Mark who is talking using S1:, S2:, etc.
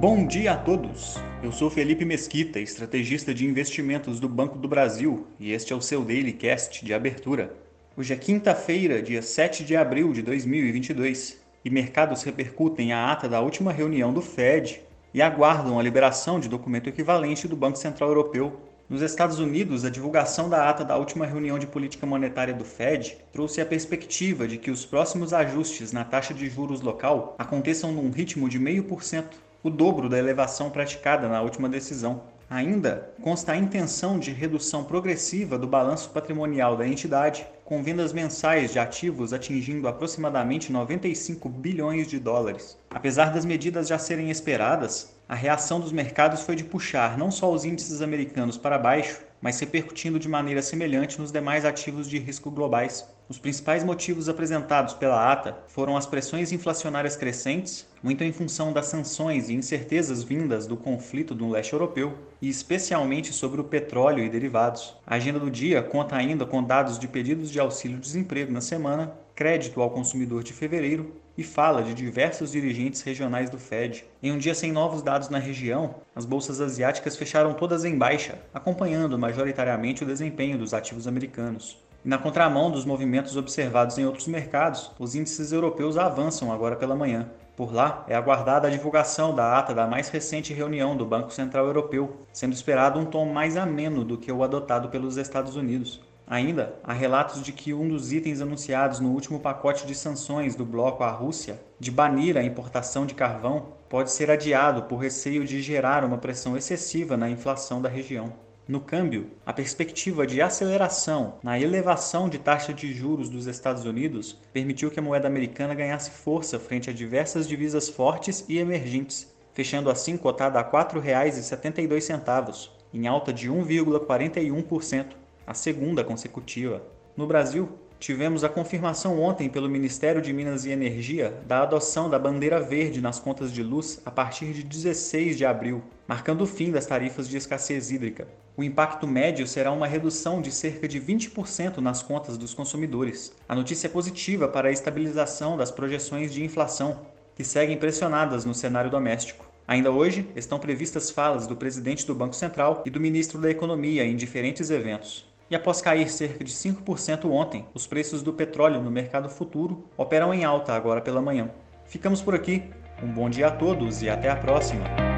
S1: Bom dia a todos! Eu sou Felipe Mesquita, estrategista de investimentos do Banco do Brasil, e este é o seu Daily Cast de abertura. Hoje é quinta-feira, dia 7 de abril de 2022, e mercados repercutem a ata da última reunião do Fed e aguardam a liberação de documento equivalente do Banco Central Europeu nos Estados Unidos, a divulgação da ata da última reunião de política monetária do Fed trouxe a perspectiva de que os próximos ajustes na taxa de juros local aconteçam num ritmo de 0,5%, o dobro da elevação praticada na última decisão. Ainda consta a intenção de redução progressiva do balanço patrimonial da entidade, com vendas mensais de ativos atingindo aproximadamente 95 bilhões de dólares. Apesar das medidas já serem esperadas, a reação dos mercados foi de puxar não só os índices americanos para baixo, mas repercutindo de maneira semelhante nos demais ativos de risco globais. Os principais motivos apresentados pela ata foram as pressões inflacionárias crescentes, muito em função das sanções e incertezas vindas do conflito no leste europeu, e especialmente sobre o petróleo e derivados. A agenda do dia conta ainda com dados de pedidos de auxílio-desemprego na semana, crédito ao consumidor de fevereiro e fala de diversos dirigentes regionais do Fed. Em um dia sem novos dados na região, as bolsas asiáticas fecharam todas em baixa, acompanhando majoritariamente o desempenho dos ativos americanos. E na contramão dos movimentos observados em outros mercados, os índices europeus avançam agora pela manhã. Por lá, é aguardada a divulgação da ata da mais recente reunião do Banco Central Europeu, sendo esperado um tom mais ameno do que o adotado pelos Estados Unidos. Ainda, há relatos de que um dos itens anunciados no último pacote de sanções do bloco à Rússia, de banir a importação de carvão, pode ser adiado por receio de gerar uma pressão excessiva na inflação da região. No câmbio, a perspectiva de aceleração na elevação de taxa de juros dos Estados Unidos permitiu que a moeda americana ganhasse força frente a diversas divisas fortes e emergentes, fechando assim cotada a R$ 4,72, em alta de 1,41% a segunda consecutiva. No Brasil, tivemos a confirmação ontem pelo Ministério de Minas e Energia da adoção da bandeira verde nas contas de luz a partir de 16 de abril, marcando o fim das tarifas de escassez hídrica. O impacto médio será uma redução de cerca de 20% nas contas dos consumidores. A notícia é positiva para a estabilização das projeções de inflação, que seguem pressionadas no cenário doméstico. Ainda hoje, estão previstas falas do presidente do Banco Central e do ministro da Economia em diferentes eventos. E após cair cerca de 5% ontem, os preços do petróleo no mercado futuro operam em alta agora pela manhã. Ficamos por aqui. Um bom dia a todos e até a próxima!